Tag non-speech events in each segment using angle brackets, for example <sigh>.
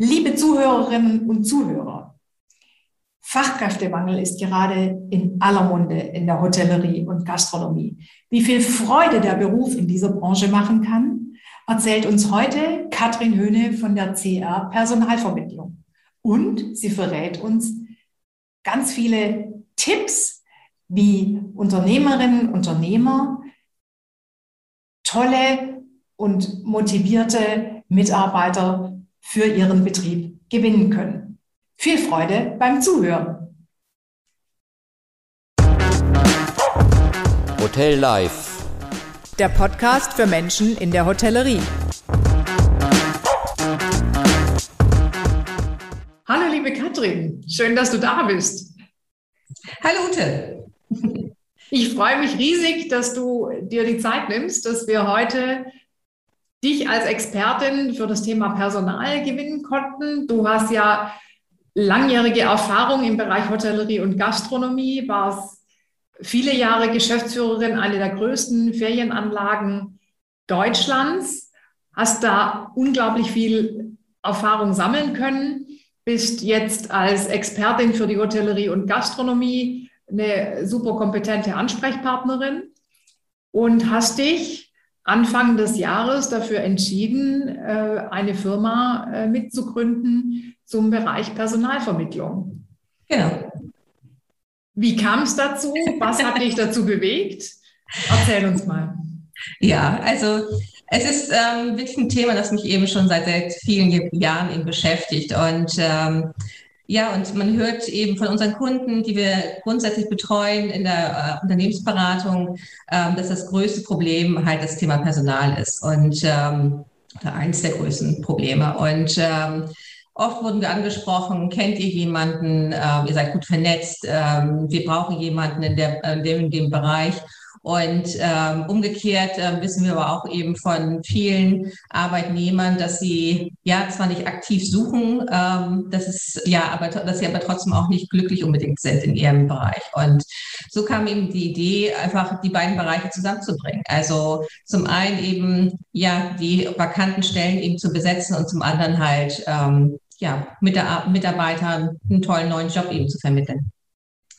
Liebe Zuhörerinnen und Zuhörer, Fachkräftemangel ist gerade in aller Munde in der Hotellerie und Gastronomie. Wie viel Freude der Beruf in dieser Branche machen kann, erzählt uns heute Katrin Höhne von der CR Personalvermittlung. Und sie verrät uns ganz viele Tipps, wie Unternehmerinnen und Unternehmer tolle und motivierte Mitarbeiter für ihren Betrieb gewinnen können. Viel Freude beim Zuhören. Hotel Live. Der Podcast für Menschen in der Hotellerie. Hallo liebe Katrin, schön, dass du da bist. Hallo Ute. Ich freue mich riesig, dass du dir die Zeit nimmst, dass wir heute dich als Expertin für das Thema Personal gewinnen konnten. Du hast ja langjährige Erfahrung im Bereich Hotellerie und Gastronomie, warst viele Jahre Geschäftsführerin einer der größten Ferienanlagen Deutschlands, hast da unglaublich viel Erfahrung sammeln können, bist jetzt als Expertin für die Hotellerie und Gastronomie eine super kompetente Ansprechpartnerin und hast dich Anfang des Jahres dafür entschieden, äh, eine Firma äh, mitzugründen zum Bereich Personalvermittlung. Genau. Wie kam es dazu? Was hat dich dazu bewegt? Erzähl uns mal. Ja, also es ist ähm, wirklich ein Thema, das mich eben schon seit, seit vielen Jahren eben beschäftigt. Und ähm, ja, und man hört eben von unseren Kunden, die wir grundsätzlich betreuen in der äh, Unternehmensberatung, ähm, dass das größte Problem halt das Thema Personal ist und ähm, eins der größten Probleme. Und ähm, oft wurden wir angesprochen, kennt ihr jemanden, ähm, ihr seid gut vernetzt, ähm, wir brauchen jemanden in, der, in, dem, in dem Bereich. Und ähm, umgekehrt äh, wissen wir aber auch eben von vielen Arbeitnehmern, dass sie ja zwar nicht aktiv suchen, ähm, dass es ja, aber dass sie aber trotzdem auch nicht glücklich unbedingt sind in ihrem Bereich. Und so kam eben die Idee, einfach die beiden Bereiche zusammenzubringen. Also zum einen eben ja die vakanten Stellen eben zu besetzen und zum anderen halt ähm, ja Mitarbeitern einen tollen neuen Job eben zu vermitteln.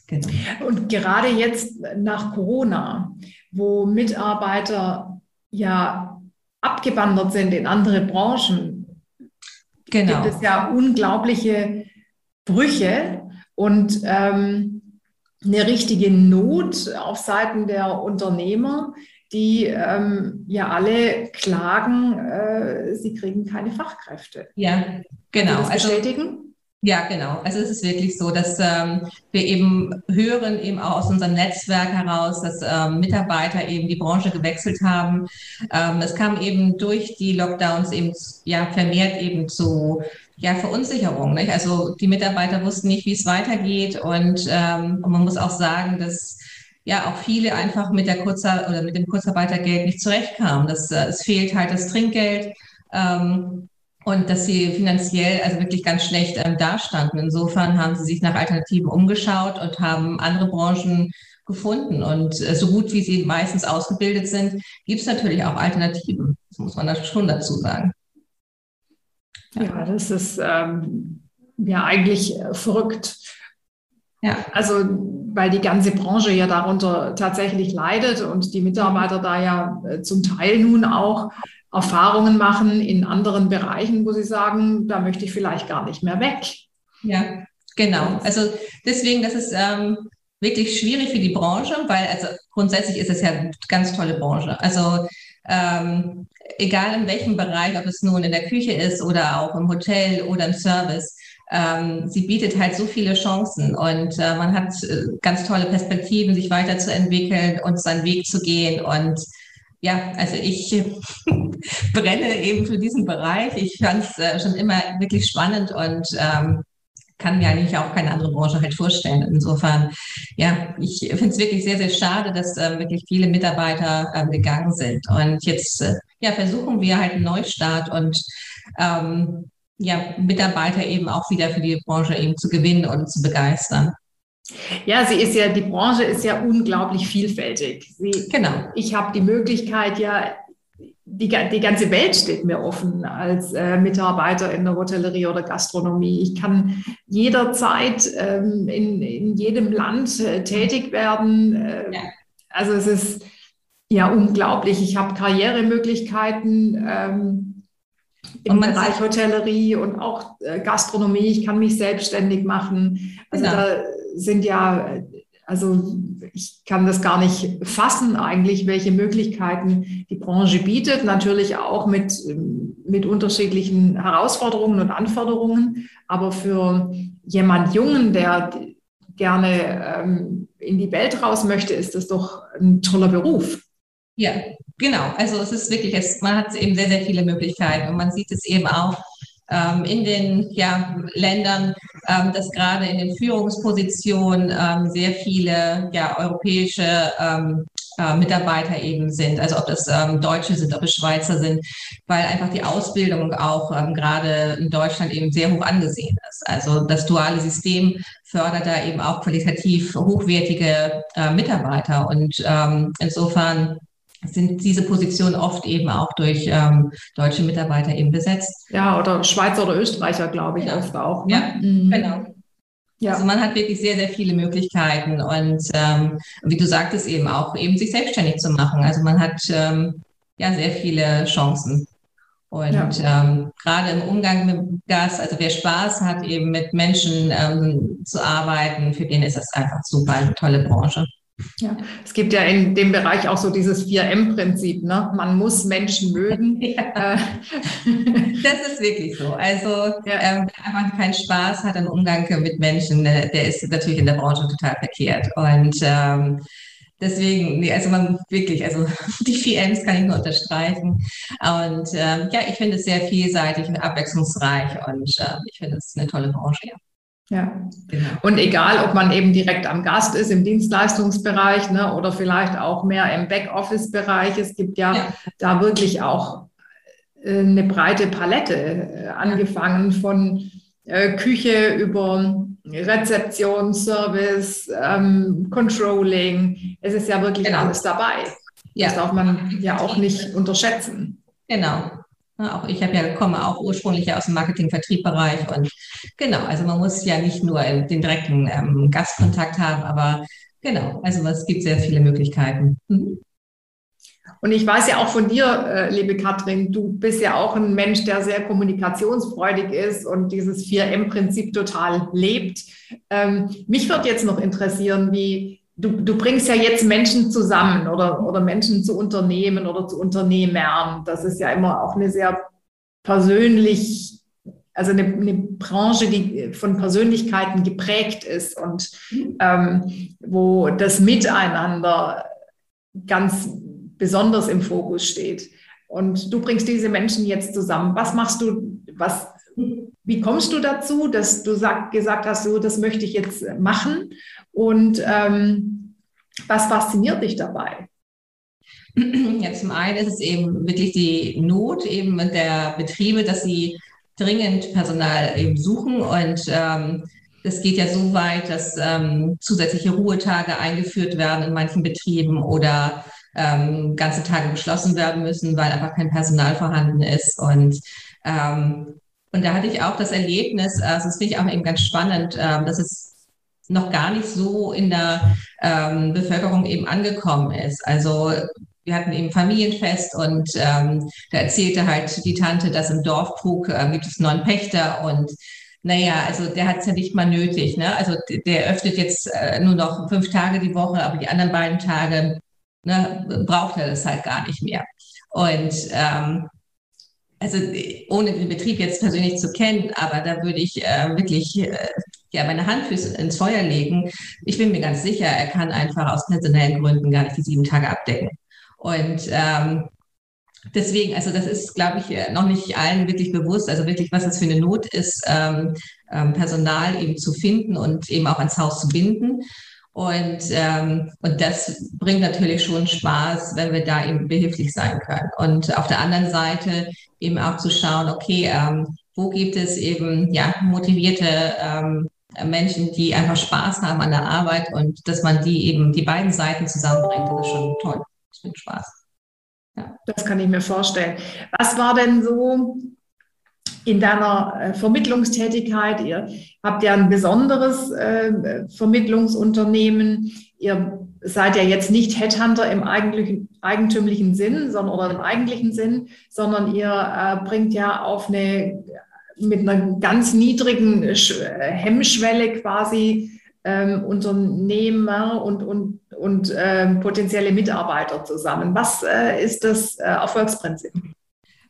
Genau. Und gerade jetzt nach Corona, wo Mitarbeiter ja abgewandert sind in andere Branchen, genau. gibt es ja unglaubliche Brüche und ähm, eine richtige Not auf Seiten der Unternehmer, die ähm, ja alle klagen, äh, sie kriegen keine Fachkräfte. Ja, genau. das also bestätigen? Also, ja, genau. Also es ist wirklich so, dass ähm, wir eben hören, eben auch aus unserem Netzwerk heraus, dass ähm, Mitarbeiter eben die Branche gewechselt haben. Ähm, es kam eben durch die Lockdowns eben ja vermehrt eben zu ja, Verunsicherung. Nicht? Also die Mitarbeiter wussten nicht, wie es weitergeht und, ähm, und man muss auch sagen, dass ja auch viele einfach mit der Kurzer oder mit dem Kurzarbeitergeld nicht zurechtkamen. Das, äh, es fehlt halt das Trinkgeld. Ähm, und dass sie finanziell also wirklich ganz schlecht ähm, dastanden. Insofern haben sie sich nach Alternativen umgeschaut und haben andere Branchen gefunden. Und äh, so gut wie sie meistens ausgebildet sind, gibt es natürlich auch Alternativen. Das muss man da schon dazu sagen. Ja, ja das ist ähm, ja eigentlich äh, verrückt. Ja. Also, weil die ganze Branche ja darunter tatsächlich leidet und die Mitarbeiter da ja äh, zum Teil nun auch Erfahrungen machen in anderen Bereichen, wo sie sagen, da möchte ich vielleicht gar nicht mehr weg. Ja, genau. Also deswegen, das ist ähm, wirklich schwierig für die Branche, weil also grundsätzlich ist es ja eine ganz tolle Branche. Also ähm, egal in welchem Bereich, ob es nun in der Küche ist oder auch im Hotel oder im Service, ähm, sie bietet halt so viele Chancen und äh, man hat äh, ganz tolle Perspektiven, sich weiterzuentwickeln und seinen Weg zu gehen und ja, also ich <laughs> brenne eben für diesen Bereich. Ich fand es äh, schon immer wirklich spannend und ähm, kann mir eigentlich auch keine andere Branche halt vorstellen. Insofern, ja, ich finde es wirklich sehr, sehr schade, dass äh, wirklich viele Mitarbeiter äh, gegangen sind. Und jetzt äh, ja, versuchen wir halt einen Neustart und ähm, ja, Mitarbeiter eben auch wieder für die Branche eben zu gewinnen und zu begeistern. Ja, sie ist ja, die Branche ist ja unglaublich vielfältig. Sie, genau. Ich habe die Möglichkeit, ja die, die ganze Welt steht mir offen als äh, Mitarbeiter in der Hotellerie oder Gastronomie. Ich kann jederzeit ähm, in, in jedem Land äh, tätig werden. Äh, ja. Also es ist ja unglaublich. Ich habe Karrieremöglichkeiten ähm, im Bereich Hotellerie und auch äh, Gastronomie. Ich kann mich selbstständig machen. Also genau. da sind ja also ich kann das gar nicht fassen eigentlich, welche Möglichkeiten die Branche bietet. Natürlich auch mit, mit unterschiedlichen Herausforderungen und Anforderungen. Aber für jemand Jungen, der gerne ähm, in die Welt raus möchte, ist das doch ein toller Beruf. Ja, genau. Also es ist wirklich, es, man hat eben sehr, sehr viele Möglichkeiten und man sieht es eben auch ähm, in den ja, Ländern, ähm, dass gerade in den Führungspositionen ähm, sehr viele ja, europäische ähm, äh, Mitarbeiter eben sind, also ob das ähm, Deutsche sind, ob es Schweizer sind, weil einfach die Ausbildung auch ähm, gerade in Deutschland eben sehr hoch angesehen ist. Also das duale System fördert da eben auch qualitativ hochwertige äh, Mitarbeiter und insofern sind diese Positionen oft eben auch durch ähm, deutsche Mitarbeiter eben besetzt. Ja, oder Schweizer oder Österreicher, glaube ich, ja. oft auch. Ne? Ja, mhm. genau. Ja. Also man hat wirklich sehr, sehr viele Möglichkeiten und ähm, wie du sagtest eben auch, eben sich selbstständig zu machen. Also man hat ähm, ja sehr viele Chancen. Und ja. ähm, gerade im Umgang mit Gas, also wer Spaß hat, eben mit Menschen ähm, zu arbeiten, für den ist das einfach super, eine tolle Branche. Ja, es gibt ja in dem Bereich auch so dieses 4M-Prinzip. Ne? Man muss Menschen mögen. <laughs> Ja. Äh. das ist wirklich so. Also ja. ähm, wer einfach keinen Spaß hat im Umgang mit Menschen, der, der ist natürlich in der Branche total verkehrt. Und ähm, deswegen, nee, also man wirklich, also <laughs> die 4Ms kann ich nur unterstreichen. Und ähm, ja, ich finde es sehr vielseitig und abwechslungsreich und äh, ich finde es eine tolle Branche. Ja. Ja, genau. und egal, ob man eben direkt am Gast ist im Dienstleistungsbereich ne, oder vielleicht auch mehr im Backoffice-Bereich. Es gibt ja, ja, da wirklich auch äh, eine breite Palette, äh, angefangen von äh, Küche über Rezeption, Service, ähm, Controlling. Es ist ja wirklich genau. alles dabei. Ja. Das darf man ja auch nicht unterschätzen. Genau, auch ich habe ja, komme auch ursprünglich aus dem Marketing-Vertriebbereich und genau, also man muss ja nicht nur den direkten ähm, Gastkontakt haben, aber genau, also es gibt sehr viele Möglichkeiten. Mhm. Und ich weiß ja auch von dir, äh, liebe Katrin, du bist ja auch ein Mensch, der sehr kommunikationsfreudig ist und dieses 4M-Prinzip total lebt. Ähm, mich würde jetzt noch interessieren, wie, du, du bringst ja jetzt Menschen zusammen oder, oder Menschen zu Unternehmen oder zu Unternehmern. Das ist ja immer auch eine sehr persönlich, also eine, eine Branche, die von Persönlichkeiten geprägt ist und ähm, wo das Miteinander ganz besonders im Fokus steht. Und du bringst diese Menschen jetzt zusammen. Was machst du, was, wie kommst du dazu, dass du sag, gesagt hast, so, das möchte ich jetzt machen? Und ähm, was fasziniert dich dabei? <clears throat> Ja, zum einen ist es eben wirklich die Not eben der Betriebe, dass sie dringend Personal eben suchen und ähm, das geht ja so weit, dass ähm, zusätzliche Ruhetage eingeführt werden in manchen Betrieben oder ähm, ganze Tage geschlossen werden müssen, weil einfach kein Personal vorhanden ist. Und, ähm, und da hatte ich auch das Erlebnis, also das finde ich auch eben ganz spannend, ähm, dass es noch gar nicht so in der ähm, Bevölkerung eben angekommen ist. Also wir hatten eben Familienfest und ähm, da erzählte halt die Tante, dass im Dorfkrug äh, gibt es neun Pächter und naja, also der hat es ja nicht mal nötig. Ne? Also der öffnet jetzt äh, nur noch fünf Tage die Woche, aber die anderen beiden Tage ne, braucht er das halt gar nicht mehr. Und ähm, also ohne den Betrieb jetzt persönlich zu kennen, aber da würde ich äh, wirklich äh, ja, meine Hand ins Feuer legen. Ich bin mir ganz sicher, er kann einfach aus personellen Gründen gar nicht die sieben Tage abdecken. Und ähm, deswegen, also das ist, glaube ich, äh, noch nicht allen wirklich bewusst, also wirklich, was das für eine Not ist, ähm, ähm, Personal eben zu finden und eben auch ans Haus zu binden. Und, ähm, und das bringt natürlich schon Spaß, wenn wir da eben behilflich sein können. Und auf der anderen Seite eben auch zu schauen, okay, ähm, wo gibt es eben ja, motivierte ähm, Menschen, die einfach Spaß haben an der Arbeit und dass man die eben die beiden Seiten zusammenbringt, das ist schon toll. Das bringt Spaß. Ja. Das kann ich mir vorstellen. Was war denn so in deiner äh, Vermittlungstätigkeit? Ihr habt ja ein besonderes äh, Vermittlungsunternehmen. Ihr seid ja jetzt nicht Headhunter im eigentlichen, eigentümlichen Sinn, sondern oder im eigentlichen Sinn, sondern ihr äh, bringt ja auf eine mit einer ganz niedrigen Hemmschwelle quasi ähm, Unternehmer und, und, und ähm, potenzielle Mitarbeiter zusammen. Was äh, ist das äh, Erfolgsprinzip?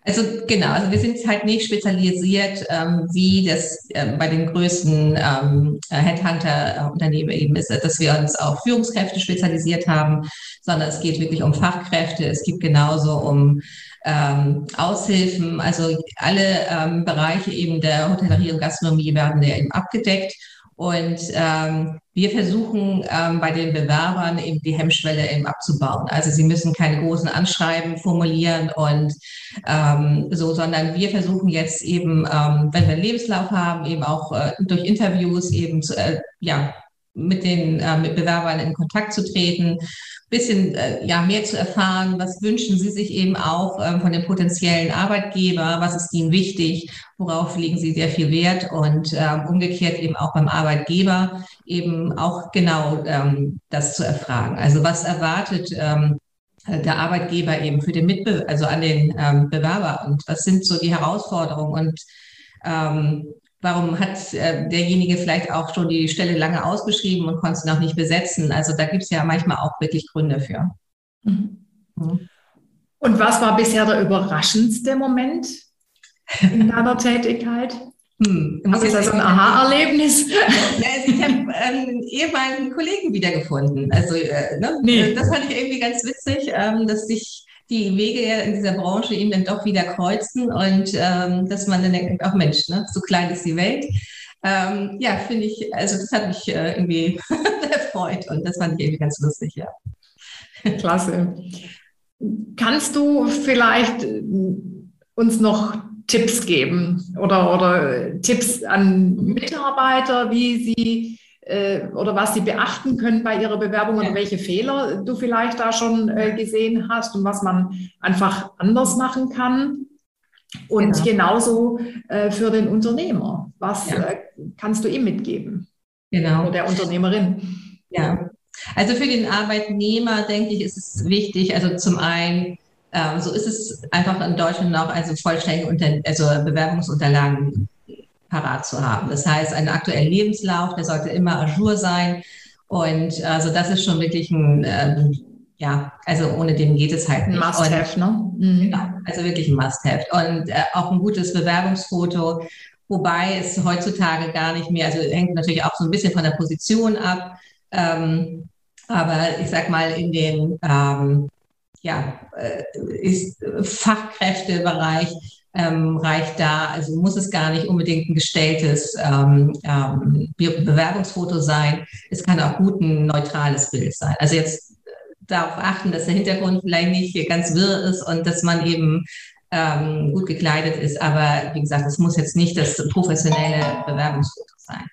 Also genau, also wir sind halt nicht spezialisiert, ähm, wie das äh, bei den größten ähm, Headhunter-Unternehmen eben ist, dass wir uns auf Führungskräfte spezialisiert haben, sondern es geht wirklich um Fachkräfte. Es geht genauso um ähm, Aushilfen, also alle ähm, Bereiche eben der Hotellerie und Gastronomie werden ja eben abgedeckt. Und ähm, wir versuchen ähm, bei den Bewerbern eben die Hemmschwelle eben abzubauen. Also sie müssen keine großen Anschreiben formulieren und ähm, so, sondern wir versuchen jetzt eben, ähm, wenn wir einen Lebenslauf haben, eben auch äh, durch Interviews eben zu, äh, ja, mit den äh, mit Bewerbern in Kontakt zu treten, bisschen äh, ja mehr zu erfahren, was wünschen sie sich eben auch ähm, von dem potenziellen Arbeitgeber, was ist ihnen wichtig, worauf legen sie sehr viel Wert und ähm, umgekehrt eben auch beim Arbeitgeber eben auch genau ähm, das zu erfragen. Also was erwartet ähm, der Arbeitgeber eben für den Mitbe also an den ähm, Bewerber und was sind so die Herausforderungen und ähm, Warum hat äh, derjenige vielleicht auch schon die Stelle lange ausgeschrieben und konnte sie noch nicht besetzen? Also da gibt es ja manchmal auch wirklich Gründe für. Mhm. Mhm. Und was war bisher der überraschendste Moment in deiner Tätigkeit? Hm. Was ist das ein Aha-Erlebnis? <laughs> Also ich habe einen ehemaligen Kollegen wiedergefunden. Also äh, ne? nee. das fand ich irgendwie ganz witzig, ähm, dass sich die Wege in dieser Branche eben dann doch wieder kreuzen und ähm, dass man dann denkt, ach Mensch, ne, so klein ist die Welt. Ähm, ja, finde ich, also das hat mich äh, irgendwie <laughs> erfreut und das fand ich irgendwie ganz lustig, ja. Klasse. Kannst du vielleicht äh, uns noch Tipps geben oder, oder Tipps an Mitarbeiter, wie sie äh, oder was sie beachten können bei ihrer Bewerbung und welche Fehler du vielleicht da schon äh, gesehen hast und was man einfach anders machen kann. Und genau. genauso äh, für den Unternehmer. Was ja. kannst du ihm mitgeben? Genau. Oder der Unternehmerin? Ja. Also für den Arbeitnehmer, denke ich, ist es wichtig, also zum einen, ähm, so ist es einfach in Deutschland noch, also vollständige Unter also Bewerbungsunterlagen parat zu haben. Das heißt, einen aktuellen Lebenslauf, der sollte immer ajour sein. Und also das ist schon wirklich ein, ähm, ja, also ohne den geht es halt nicht. Ein Must-have, ne? Mhm. Genau, also wirklich ein Must-have. Und äh, auch ein gutes Bewerbungsfoto, wobei es heutzutage gar nicht mehr, also hängt natürlich auch so ein bisschen von der Position ab. Ähm, aber ich sag mal, in den ähm, ja, äh, ist Fachkräftebereich ähm, reicht da, also muss es gar nicht unbedingt ein gestelltes ähm, ähm, Bewerbungsfoto sein. Es kann auch gut ein neutrales Bild sein. Also jetzt äh, darauf achten, dass der Hintergrund vielleicht nicht ganz wirr ist und dass man eben ähm, gut gekleidet ist. Aber wie gesagt, es muss jetzt nicht das professionelle Bewerbungsfoto sein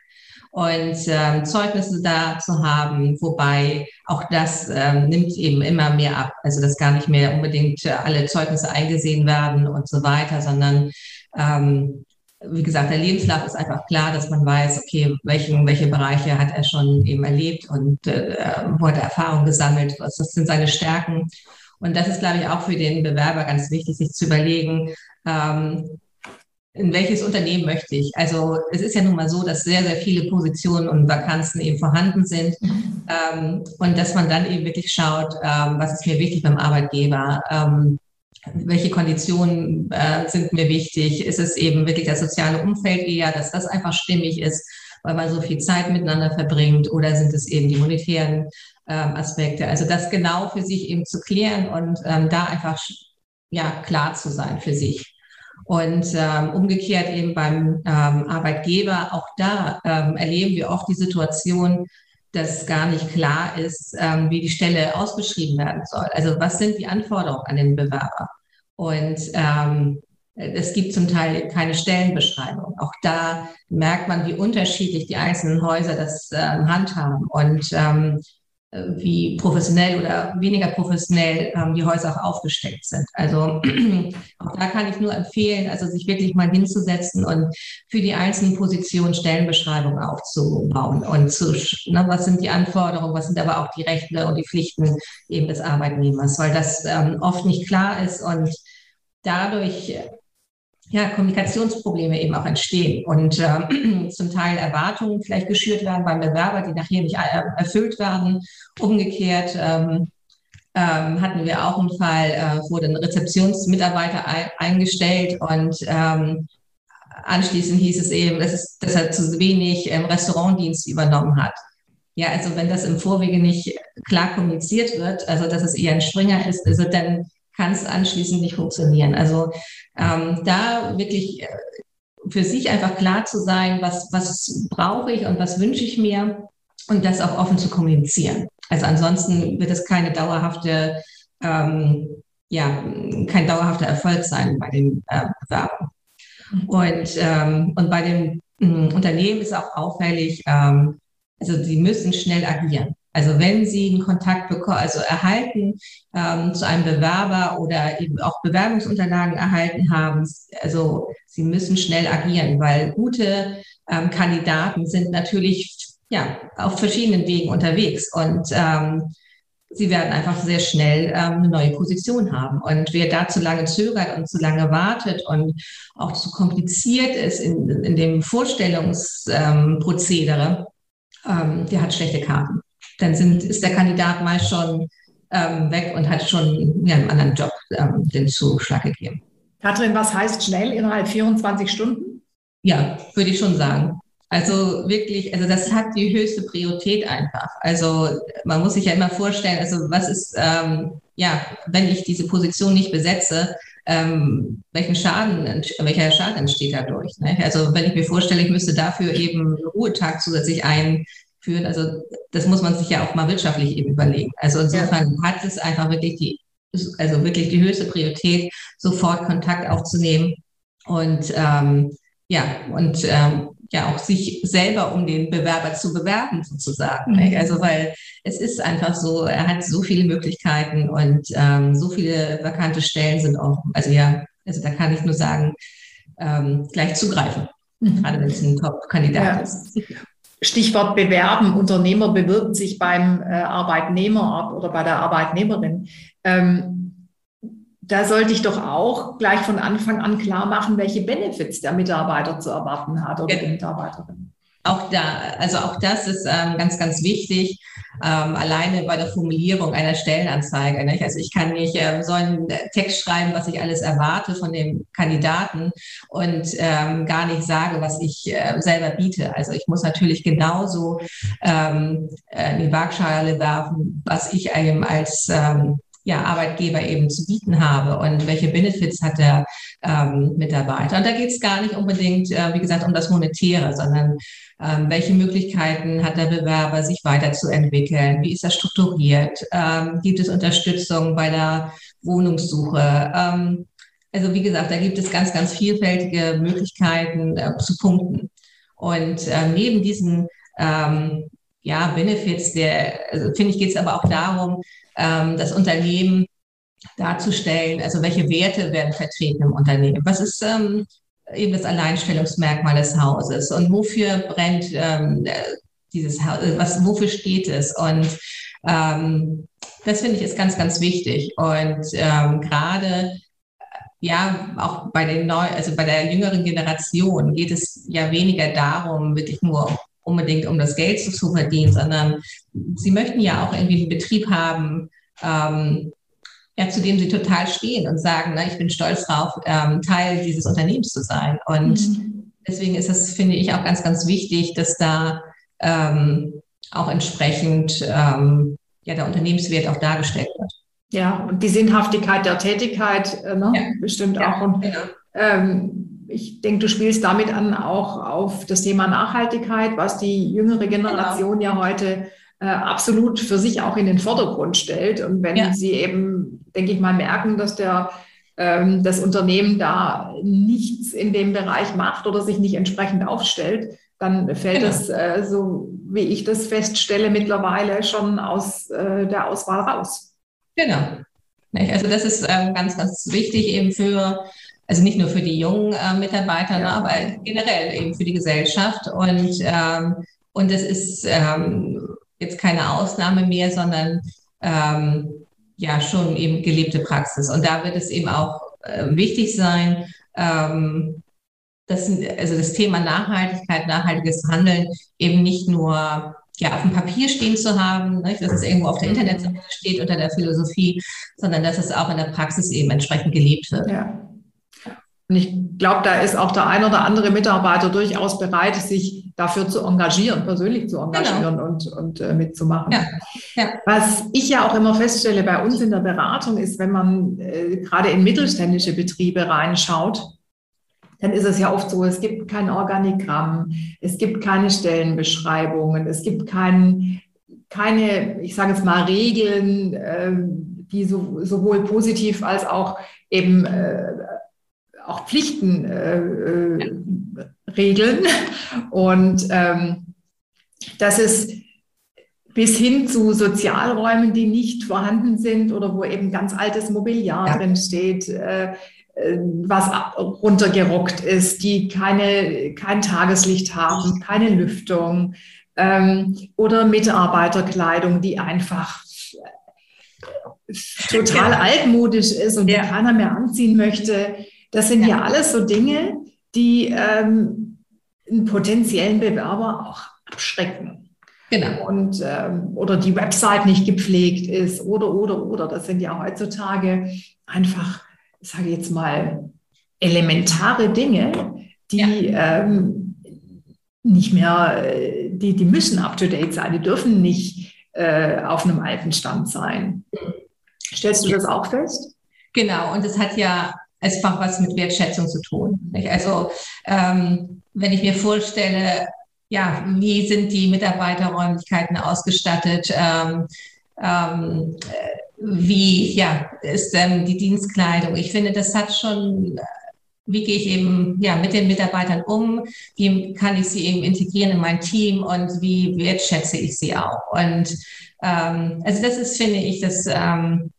und ähm, Zeugnisse da zu haben, wobei auch das ähm, nimmt eben immer mehr ab. Also dass gar nicht mehr unbedingt äh, alle Zeugnisse eingesehen werden und so weiter, sondern ähm, wie gesagt, der Lebenslauf ist einfach klar, dass man weiß, okay, welchen, welche Bereiche hat er schon eben erlebt und äh, wo hat er Erfahrung gesammelt, was das sind seine Stärken. Und das ist, glaube ich, auch für den Bewerber ganz wichtig, sich zu überlegen, ähm, in welches Unternehmen möchte ich? Also es ist ja nun mal so, dass sehr, sehr viele Positionen und Vakanzen eben vorhanden sind mhm. ähm, und dass man dann eben wirklich schaut, ähm, was ist mir wichtig beim Arbeitgeber, ähm, welche Konditionen äh, sind mir wichtig, ist es eben wirklich das soziale Umfeld eher, dass das einfach stimmig ist, weil man so viel Zeit miteinander verbringt oder sind es eben die monetären ähm, Aspekte? Also das genau für sich eben zu klären und ähm, da einfach ja klar zu sein für sich. Und ähm, umgekehrt eben beim ähm, Arbeitgeber, auch da ähm, erleben wir oft die Situation, dass gar nicht klar ist, ähm, wie die Stelle ausgeschrieben werden soll. Also was sind die Anforderungen an den Bewerber? Und ähm, es gibt zum Teil keine Stellenbeschreibung. Auch da merkt man, wie unterschiedlich die einzelnen Häuser das ähm, handhaben. Und ähm, äh, wie professionell oder weniger professionell ähm, die Häuser auch aufgestellt sind. Also <clears throat> auch da kann ich nur empfehlen, also sich wirklich mal hinzusetzen und für die einzelnen Positionen Stellenbeschreibungen aufzubauen und zu, ne, was sind die Anforderungen, was sind aber auch die Rechte und die Pflichten eben des Arbeitnehmers, weil das ähm, oft nicht klar ist und dadurch ja, Kommunikationsprobleme eben auch entstehen und äh, <clears throat> zum Teil Erwartungen vielleicht geschürt werden beim Bewerber, die nachher nicht äh, erfüllt werden. Umgekehrt ähm, ähm, hatten wir auch einen Fall, äh, wurde ein Rezeptionsmitarbeiter ein, eingestellt und ähm, anschließend hieß es eben, dass, es, dass er zu wenig Restaurantdienst übernommen hat. Ja, also wenn das im Vorwege nicht klar kommuniziert wird, also dass es eher ein Springer ist, also dann kann es anschließend nicht funktionieren. Also ähm, da wirklich äh, für sich einfach klar zu sein, was, was brauche ich und was wünsche ich mir und das auch offen zu kommunizieren. Also ansonsten wird es keine dauerhafte, ähm, ja, kein dauerhafter Erfolg sein bei den äh, Bewerbern. Und, ähm, und bei den äh, Unternehmen ist auch auffällig, ähm, also sie müssen schnell agieren. Also wenn Sie einen Kontakt bekommen, also erhalten ähm, zu einem Bewerber oder eben auch Bewerbungsunterlagen erhalten haben, also Sie müssen schnell agieren, weil gute ähm, Kandidaten sind natürlich ja auf verschiedenen Wegen unterwegs und ähm, sie werden einfach sehr schnell ähm, eine neue Position haben. Und wer da zu lange zögert und zu lange wartet und auch zu kompliziert ist in, in dem Vorstellungsprozedere, ähm, der hat schlechte Karten dann sind, ist der Kandidat meist schon ähm, weg und hat schon ja, einen anderen Job ähm, den Zuschlag gegeben. Katrin, was heißt schnell innerhalb 24 Stunden? Ja, würde ich schon sagen. Also wirklich, also das hat die höchste Priorität einfach. Also man muss sich ja immer vorstellen, also was ist, ähm, ja, wenn ich diese Position nicht besetze, ähm, welchen Schaden, welcher Schaden entsteht dadurch? Ne? Also wenn ich mir vorstelle, ich müsste dafür eben einen Ruhetag zusätzlich ein, führen. Also das muss man sich ja auch mal wirtschaftlich eben überlegen. Also insofern hat es einfach wirklich die, also wirklich die höchste Priorität, sofort Kontakt aufzunehmen und ähm, ja, und ähm, ja auch sich selber um den Bewerber zu bewerben sozusagen. Mhm. Also weil es ist einfach so, er hat so viele Möglichkeiten und ähm, so viele vakante Stellen sind auch, also ja, also da kann ich nur sagen, ähm, gleich zugreifen, mhm. gerade wenn es ein Top-Kandidat ja. ist. Stichwort bewerben. Unternehmer bewirbt sich beim äh, Arbeitnehmer oder bei der Arbeitnehmerin. Ähm, da sollte ich doch auch gleich von Anfang an klar machen, welche Benefits der Mitarbeiter zu erwarten hat oder ja. die Mitarbeiterin. Auch da, also auch das ist ähm, ganz, ganz wichtig ähm, alleine bei der Formulierung einer Stellenanzeige. Nicht? Also ich kann nicht ähm, so einen Text schreiben, was ich alles erwarte von dem Kandidaten und ähm, gar nicht sage, was ich äh, selber biete. Also ich muss natürlich genauso ähm, in die Waagschale werfen, was ich eben als ähm, ja, Arbeitgeber eben zu bieten habe und welche Benefits hat der ähm, Mitarbeiter. Und da geht es gar nicht unbedingt, äh, wie gesagt, um das Monetäre, sondern ähm, welche Möglichkeiten hat der Bewerber, sich weiterzuentwickeln? Wie ist er strukturiert? Ähm, gibt es Unterstützung bei der Wohnungssuche? Ähm, also wie gesagt, da gibt es ganz, ganz vielfältige Möglichkeiten äh, zu punkten. Und äh, neben diesen ähm, ja, Benefits, der, also, finde ich, geht es aber auch darum, ähm, das Unternehmen darzustellen, also welche Werte werden vertreten im Unternehmen, was ist ähm, eben das Alleinstellungsmerkmal des Hauses? Und wofür brennt ähm, dieses Haus, was, wofür steht es? Und ähm, das finde ich ist ganz, ganz wichtig. Und ähm, gerade ja, auch bei den neu, also bei der jüngeren Generation geht es ja weniger darum, wirklich nur unbedingt um das Geld zu verdienen, sondern sie möchten ja auch irgendwie einen Betrieb haben, ähm, ja, zu dem sie total stehen und sagen, na, ich bin stolz drauf, ähm, Teil dieses Unternehmens zu sein. Und mhm. deswegen ist es, finde ich, auch ganz, ganz wichtig, dass da ähm, auch entsprechend ähm, ja, der Unternehmenswert auch dargestellt wird. Ja, und die Sinnhaftigkeit der Tätigkeit äh, ne, ja. bestimmt ja, auch. Und, genau. ähm, ich denke, du spielst damit an auch auf das Thema Nachhaltigkeit, was die jüngere Generation genau. ja heute äh, absolut für sich auch in den Vordergrund stellt. Und wenn ja. sie eben, denke ich mal, merken, dass der ähm, das Unternehmen da nichts in dem Bereich macht oder sich nicht entsprechend aufstellt, dann fällt genau. es, äh, so wie ich das feststelle, mittlerweile schon aus äh, der Auswahl raus. Genau. Also das ist ähm, ganz, ganz wichtig eben für, also nicht nur für die jungen äh, Mitarbeiter, ja. aber generell eben für die Gesellschaft. Und, ähm, und das ist ähm, jetzt keine Ausnahme mehr, sondern ähm, ja schon eben gelebte Praxis. Und da wird es eben auch äh, wichtig sein, ähm, das, also das Thema Nachhaltigkeit, nachhaltiges Handeln eben nicht nur ja, auf dem Papier stehen zu haben, ne, dass es irgendwo auf der Internetseite steht unter der Philosophie, sondern dass es auch in der Praxis eben entsprechend gelebt wird. Ja. Und ich glaube, da ist auch der ein oder andere Mitarbeiter durchaus bereit, sich dafür zu engagieren, persönlich zu engagieren genau. und, und äh, mitzumachen. Ja. Ja. Was ich ja auch immer feststelle bei uns in der Beratung ist, wenn man äh, gerade in mittelständische Betriebe reinschaut, dann ist es ja oft so, es gibt kein Organigramm, es gibt keine Stellenbeschreibungen, es gibt kein, keine, ich sage jetzt mal, Regeln, äh, die so, sowohl positiv als auch eben äh, auch Pflichten äh, äh, regeln. Und ähm, das ist bis hin zu Sozialräumen, die nicht vorhanden sind oder wo eben ganz altes Mobiliar ja. drin steht, äh, äh, was runtergerockt ist, die keine, kein Tageslicht haben, keine Lüftung ähm, oder Mitarbeiterkleidung, die einfach total ja. altmodisch ist und ja. die keiner mehr anziehen möchte. Das sind ja, ja alles so Dinge, die ähm, einen potenziellen Bewerber auch abschrecken. Genau. Und, ähm, oder die Website nicht gepflegt ist oder, oder, oder. Das sind ja heutzutage einfach sage ich jetzt mal, elementare Dinge, die ja. ähm, nicht mehr, die, die müssen up-to-date sein, die dürfen nicht äh, auf einem alten Stand sein. Stellst du das auch fest? Genau, und es hat ja einfach was mit Wertschätzung zu tun. Nicht? Also ähm, wenn ich mir vorstelle, ja, wie sind die Mitarbeiterräumlichkeiten ausgestattet? Ähm, ähm, wie ja, ist ähm, die Dienstkleidung. Ich finde, das hat schon, wie gehe ich eben ja, mit den Mitarbeitern um, wie kann ich sie eben integrieren in mein Team und wie wertschätze ich sie auch. Und ähm, also das ist, finde ich, das ähm,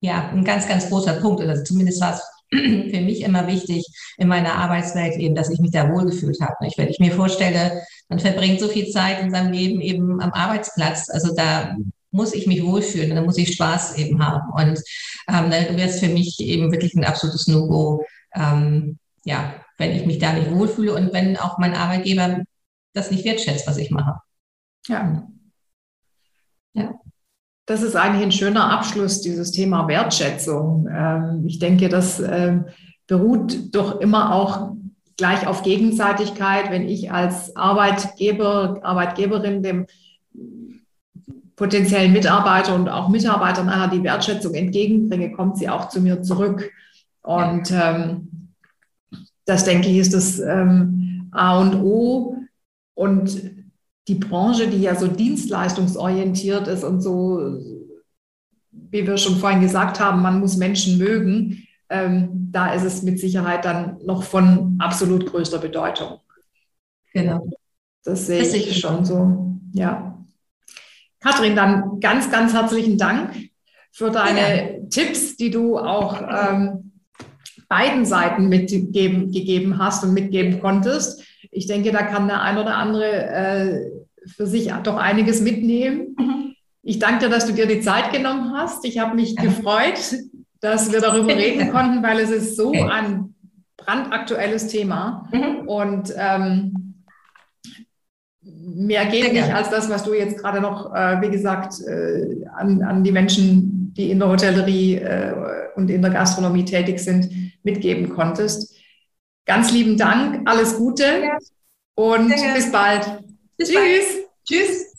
ja, ein ganz, ganz großer Punkt. Also zumindest war es <clears throat> für mich immer wichtig in meiner Arbeitswelt eben, dass ich mich da wohlgefühlt habe. Nicht? Wenn ich mir vorstelle, man verbringt so viel Zeit in seinem Leben eben am Arbeitsplatz, also da muss ich mich wohlfühlen, dann muss ich Spaß eben haben. Und ähm, dann wäre es für mich eben wirklich ein absolutes No-Go, ähm, ja, wenn ich mich da nicht wohlfühle und wenn auch mein Arbeitgeber das nicht wertschätzt, was ich mache. Ja. Ja. Das ist eigentlich ein schöner Abschluss, dieses Thema Wertschätzung. Ähm, ich denke, das ähm, beruht doch immer auch gleich auf Gegenseitigkeit, wenn ich als Arbeitgeber, Arbeitgeberin dem potenziellen Mitarbeiter und auch Mitarbeitern nachher die Wertschätzung entgegenbringe, kommt sie auch zu mir zurück. Und ähm, das, denke ich, ist das ähm, A und O. Und die Branche, die ja so dienstleistungsorientiert ist und so, wie wir schon vorhin gesagt haben, man muss Menschen mögen, ähm, da ist es mit Sicherheit dann noch von absolut größter Bedeutung. Genau. Das sehe das ich schon so, ja. Katrin, dann ganz, ganz herzlichen Dank für deine ja. Tipps, die du auch ähm, beiden Seiten mitgegeben gegeben hast und mitgeben konntest. Ich denke, da kann der ein oder andere äh, für sich doch einiges mitnehmen. Mhm. Ich danke dir, dass du dir die Zeit genommen hast. Ich habe mich gefreut, dass wir darüber <laughs> reden konnten, weil es ist so ein brandaktuelles Thema. Mhm. Und ähm, mehr geht nicht als das, was du jetzt gerade noch, äh, wie gesagt, äh, an, an die Menschen, die in der Hotellerie äh, und in der Gastronomie tätig sind, mitgeben konntest. Ganz lieben Dank, alles Gute und bis bald. Bis Tschüss. Bald. Tschüss.